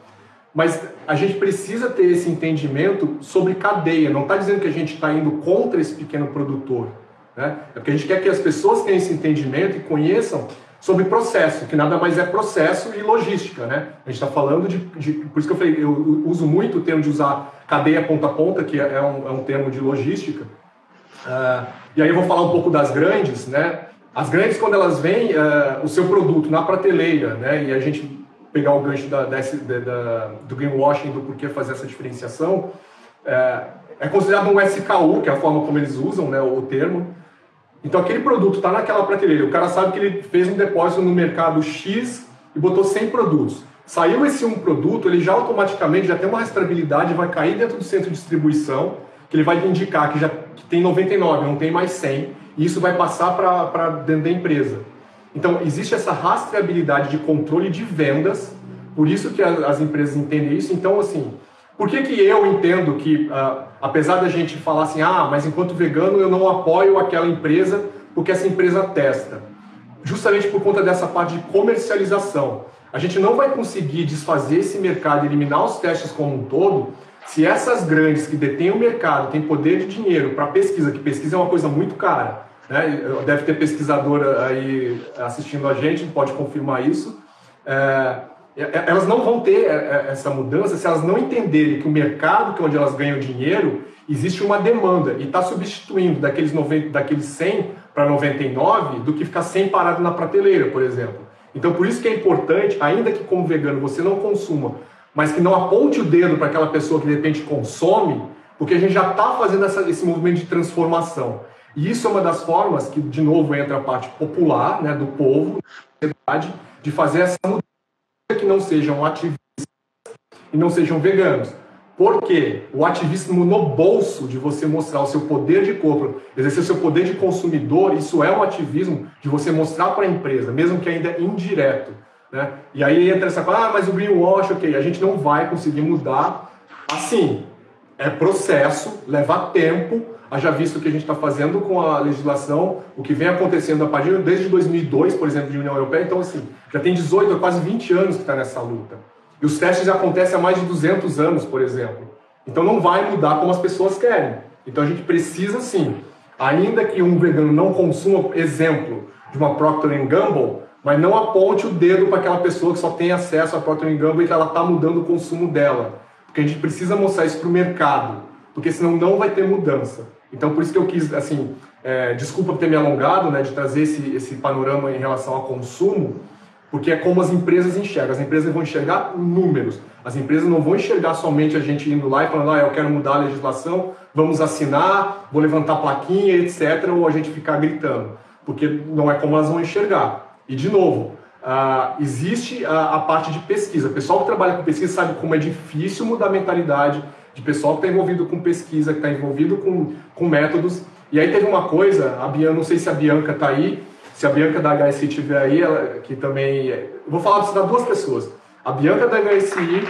Mas a gente precisa ter esse entendimento sobre cadeia. Não está dizendo que a gente está indo contra esse pequeno produtor. Né? É porque a gente quer que as pessoas tenham esse entendimento e conheçam sobre processo, que nada mais é processo e logística, né? A gente está falando de, de, Por isso que eu falei, eu uso muito o termo de usar cadeia ponta a ponta, que é um, é um termo de logística. Uh, e aí eu vou falar um pouco das grandes, né? As grandes, quando elas vêm, uh, o seu produto na prateleira, né? E a gente pegar o gancho da, da, da, do greenwashing, do porquê fazer essa diferenciação, uh, é considerado um SKU, que é a forma como eles usam né, o termo, então aquele produto está naquela prateleira, o cara sabe que ele fez um depósito no mercado X e botou 100 produtos. Saiu esse um produto, ele já automaticamente já tem uma rastreabilidade, vai cair dentro do centro de distribuição, que ele vai indicar que já que tem 99, não tem mais 100, e isso vai passar para dentro da empresa. Então existe essa rastreabilidade de controle de vendas, por isso que as empresas entendem isso. Então assim, por que, que eu entendo que, uh, apesar da gente falar assim, ah, mas enquanto vegano eu não apoio aquela empresa porque essa empresa testa? Justamente por conta dessa parte de comercialização. A gente não vai conseguir desfazer esse mercado, eliminar os testes como um todo, se essas grandes que detêm o mercado têm poder de dinheiro para pesquisa, que pesquisa é uma coisa muito cara, né? deve ter pesquisadora aí assistindo a gente, pode confirmar isso. É, é, é, elas não vão ter é, essa mudança se elas não entenderem que o mercado, que é onde elas ganham dinheiro, existe uma demanda e está substituindo daqueles, 90, daqueles 100 para 99 do que ficar 100 parado na prateleira, por exemplo. Então, por isso que é importante, ainda que como vegano você não consuma, mas que não aponte o dedo para aquela pessoa que de repente consome, porque a gente já está fazendo essa, esse movimento de transformação. E isso é uma das formas que, de novo, entra a parte popular, né, do povo, de fazer essa mudança que não sejam ativistas e não sejam veganos. Porque o ativismo no bolso de você mostrar o seu poder de compra, exercer o seu poder de consumidor, isso é um ativismo de você mostrar para a empresa, mesmo que ainda indireto. Né? E aí entra essa coisa, ah, mas o greenwash, ok, a gente não vai conseguir mudar assim. É processo, leva tempo, haja visto o que a gente está fazendo com a legislação, o que vem acontecendo a partir desde 2002, por exemplo, de União Europeia. Então, assim, já tem 18, quase 20 anos que está nessa luta. E os testes já acontecem há mais de 200 anos, por exemplo. Então, não vai mudar como as pessoas querem. Então, a gente precisa, sim, ainda que um vegano não consuma, exemplo, de uma Procter Gamble, mas não aponte o dedo para aquela pessoa que só tem acesso à Procter Gamble e que ela está mudando o consumo dela. Porque a gente precisa mostrar isso para o mercado, porque senão não vai ter mudança. Então, por isso que eu quis, assim, é, desculpa por ter me alongado, né, de trazer esse, esse panorama em relação ao consumo, porque é como as empresas enxergam. As empresas vão enxergar números. As empresas não vão enxergar somente a gente indo lá e falando, ah, eu quero mudar a legislação, vamos assinar, vou levantar plaquinha, etc., ou a gente ficar gritando. Porque não é como elas vão enxergar. E, de novo, uh, existe a, a parte de pesquisa. O pessoal que trabalha com pesquisa sabe como é difícil mudar a mentalidade, de pessoal que está envolvido com pesquisa, que está envolvido com, com métodos. E aí teve uma coisa, a Bianca, não sei se a Bianca está aí, se a Bianca da HSI estiver aí, ela, que também. Eu vou falar para duas pessoas. A Bianca da HSI,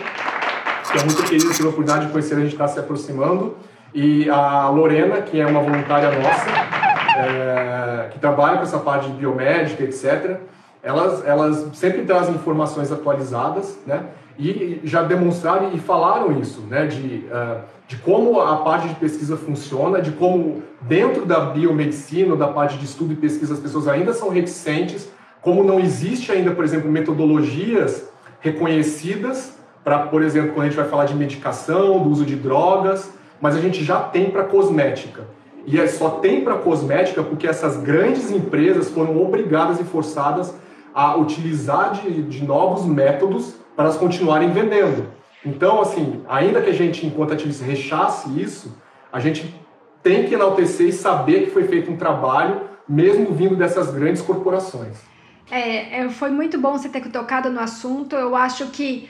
que é muito querida, tive a oportunidade de conhecer, a gente está se aproximando, e a Lorena, que é uma voluntária nossa, é, que trabalha com essa parte de biomédica, etc. Elas, elas sempre trazem informações atualizadas, né? e já demonstraram e falaram isso, né, de, uh, de como a parte de pesquisa funciona, de como dentro da biomedicina, da parte de estudo e pesquisa, as pessoas ainda são reticentes, como não existe ainda, por exemplo, metodologias reconhecidas para, por exemplo, quando a gente vai falar de medicação, do uso de drogas, mas a gente já tem para cosmética. E é, só tem para cosmética porque essas grandes empresas foram obrigadas e forçadas a utilizar de, de novos métodos para elas continuarem vendendo. Então, assim, ainda que a gente, enquanto ativista, rechace isso, a gente tem que enaltecer e saber que foi feito um trabalho, mesmo vindo dessas grandes corporações. É, é foi muito bom você ter tocado no assunto. Eu acho que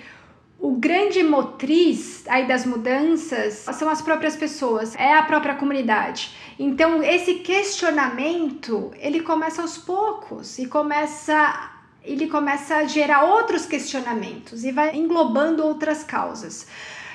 o grande motriz aí das mudanças são as próprias pessoas, é a própria comunidade. Então, esse questionamento, ele começa aos poucos e começa ele começa a gerar outros questionamentos e vai englobando outras causas.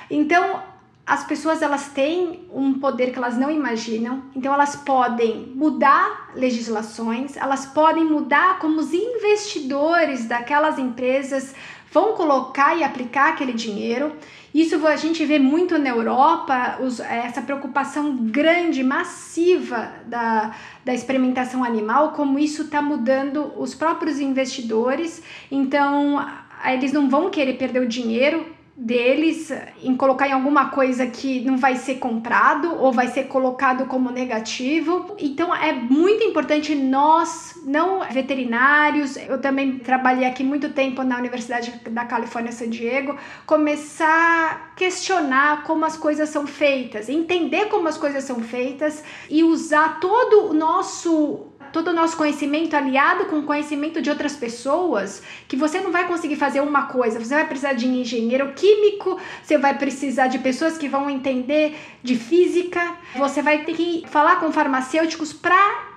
Então, as pessoas elas têm um poder que elas não imaginam, então elas podem mudar legislações, elas podem mudar como os investidores daquelas empresas vão colocar e aplicar aquele dinheiro. Isso a gente vê muito na Europa, os, essa preocupação grande, massiva da, da experimentação animal, como isso está mudando os próprios investidores. Então, eles não vão querer perder o dinheiro deles em colocar em alguma coisa que não vai ser comprado ou vai ser colocado como negativo. Então é muito importante nós, não veterinários, eu também trabalhei aqui muito tempo na Universidade da Califórnia San Diego, começar a questionar como as coisas são feitas, entender como as coisas são feitas e usar todo o nosso todo o nosso conhecimento aliado com o conhecimento de outras pessoas, que você não vai conseguir fazer uma coisa, você vai precisar de engenheiro químico, você vai precisar de pessoas que vão entender de física, você vai ter que falar com farmacêuticos para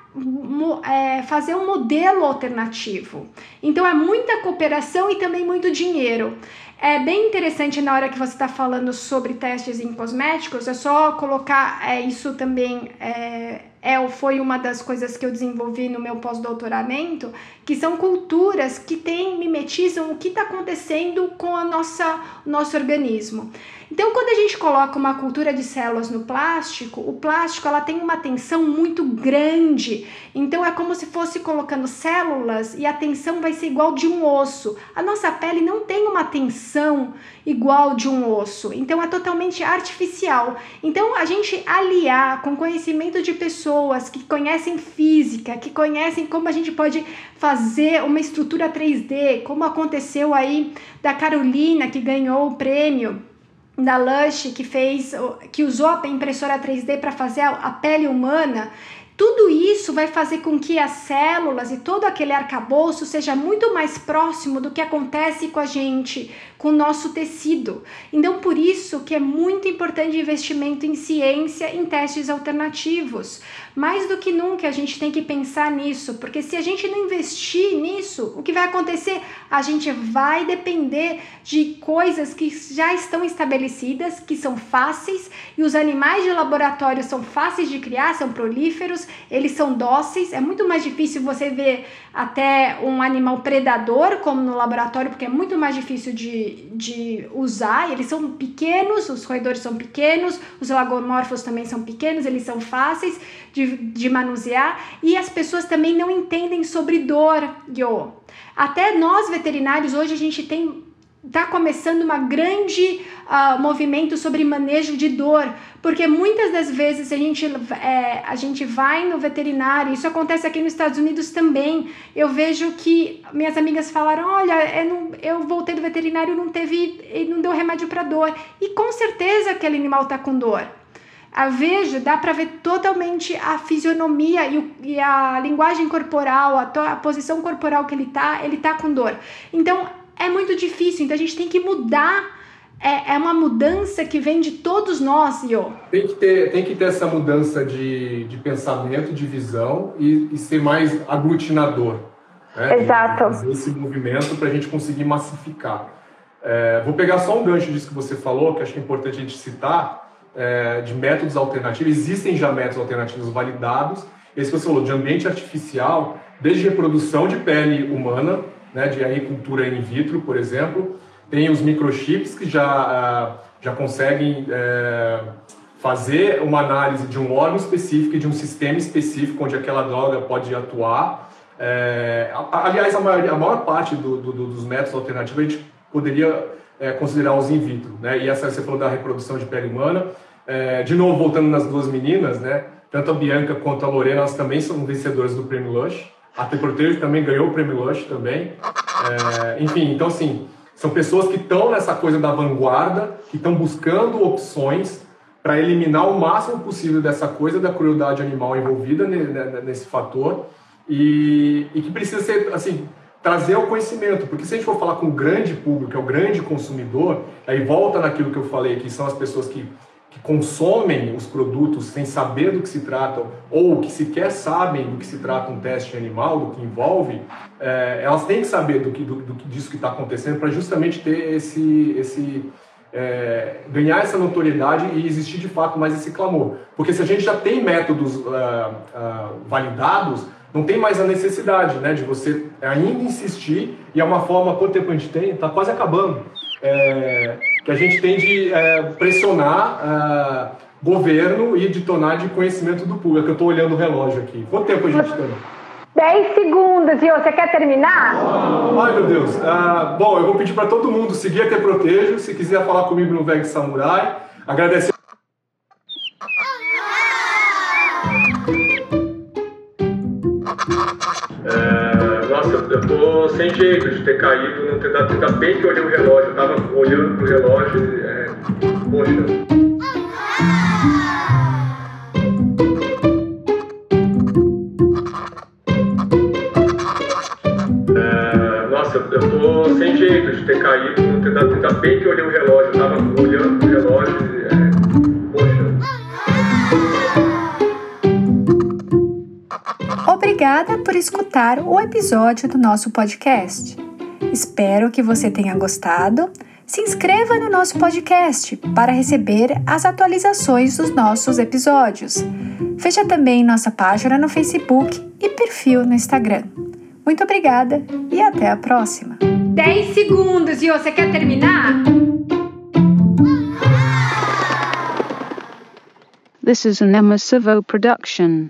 é, fazer um modelo alternativo. Então é muita cooperação e também muito dinheiro. É bem interessante na hora que você está falando sobre testes em cosméticos, é só colocar é, isso também. É, é, foi uma das coisas que eu desenvolvi no meu pós-doutoramento, que são culturas que têm, mimetizam o que está acontecendo com a nossa, o nosso organismo. Então, quando a gente coloca uma cultura de células no plástico, o plástico ela tem uma tensão muito grande. Então, é como se fosse colocando células e a tensão vai ser igual de um osso. A nossa pele não tem uma tensão igual de um osso. Então, é totalmente artificial. Então, a gente aliar com conhecimento de pessoas que conhecem física, que conhecem como a gente pode fazer uma estrutura 3D, como aconteceu aí da Carolina que ganhou o prêmio da Lush que fez, que usou a impressora 3D para fazer a pele humana, tudo isso vai fazer com que as células e todo aquele arcabouço seja muito mais próximo do que acontece com a gente, com o nosso tecido. Então, por isso que é muito importante investimento em ciência, em testes alternativos. Mais do que nunca a gente tem que pensar nisso, porque se a gente não investir nisso, o que vai acontecer? A gente vai depender de coisas que já estão estabelecidas, que são fáceis, e os animais de laboratório são fáceis de criar, são prolíferos, eles são dóceis. É muito mais difícil você ver até um animal predador, como no laboratório, porque é muito mais difícil de, de usar. Eles são pequenos, os roedores são pequenos, os lagomorfos também são pequenos, eles são fáceis de, de manusear e as pessoas também não entendem sobre dor, Yo. Até nós veterinários hoje a gente tem está começando uma grande uh, movimento sobre manejo de dor, porque muitas das vezes a gente, é, a gente vai no veterinário, isso acontece aqui nos Estados Unidos também. Eu vejo que minhas amigas falaram: olha, eu, não, eu voltei do veterinário não teve, não deu remédio para dor. E com certeza aquele animal está com dor. A vejo, dá para ver totalmente a fisionomia e, o, e a linguagem corporal, a, to, a posição corporal que ele tá, ele tá com dor. Então, é muito difícil, então a gente tem que mudar. É, é uma mudança que vem de todos nós, Io. Tem que ter, tem que ter essa mudança de, de pensamento, de visão e, e ser mais aglutinador. Né? Exato. Fazer esse movimento para a gente conseguir massificar. É, vou pegar só um gancho disso que você falou, que acho que é importante a gente citar, é, de métodos alternativos. Existem já métodos alternativos validados. Esse que você falou, de ambiente artificial, desde reprodução de pele humana, né, de agricultura in vitro, por exemplo. Tem os microchips que já, ah, já conseguem é, fazer uma análise de um órgão específico e de um sistema específico onde aquela droga pode atuar. É, aliás, a maior, a maior parte do, do, dos métodos alternativos a gente poderia é, considerar os in vitro. Né? E essa você falou da reprodução de pele humana. De novo, voltando nas duas meninas, né? tanto a Bianca quanto a Lorena, elas também são vencedoras do Prêmio Lush. A T também ganhou o Prêmio Lush também. É, enfim, então assim, são pessoas que estão nessa coisa da vanguarda, que estão buscando opções para eliminar o máximo possível dessa coisa da crueldade animal envolvida nesse fator e, e que precisa ser assim trazer ao conhecimento, porque se a gente for falar com o grande público, que é o grande consumidor, aí volta naquilo que eu falei, que são as pessoas que consomem os produtos sem saber do que se tratam, ou que sequer sabem do que se trata um teste animal, do que envolve, é, elas têm que saber do que, do, do disso que está acontecendo para justamente ter esse, esse é, ganhar essa notoriedade e existir de fato mais esse clamor. Porque se a gente já tem métodos uh, uh, validados, não tem mais a necessidade né, de você ainda insistir, e é uma forma, quanto tempo a gente tem? Está quase acabando. É, que a gente tem de é, pressionar é, governo e de tornar de conhecimento do público. Eu estou olhando o relógio aqui. Quanto tempo a gente tem? 10 segundos, e você quer terminar? Ai, meu Deus. Ah, bom, eu vou pedir para todo mundo seguir a Te Protejo. Se quiser falar comigo no Veg Samurai. Agradecer. Sem jeito de ter caído, não ter dado. Ainda bem que eu olhei o relógio, eu tava olhando pro relógio e. É, poxa. É, eu tô sem jeito de ter caído, não ter dado. Ainda bem que eu olhei o relógio, eu tava olhando Obrigada por escutar o episódio do nosso podcast. Espero que você tenha gostado. Se inscreva no nosso podcast para receber as atualizações dos nossos episódios. Veja também nossa página no Facebook e perfil no Instagram. Muito obrigada e até a próxima. 10 segundos e você quer terminar? This is an Emma Savo production.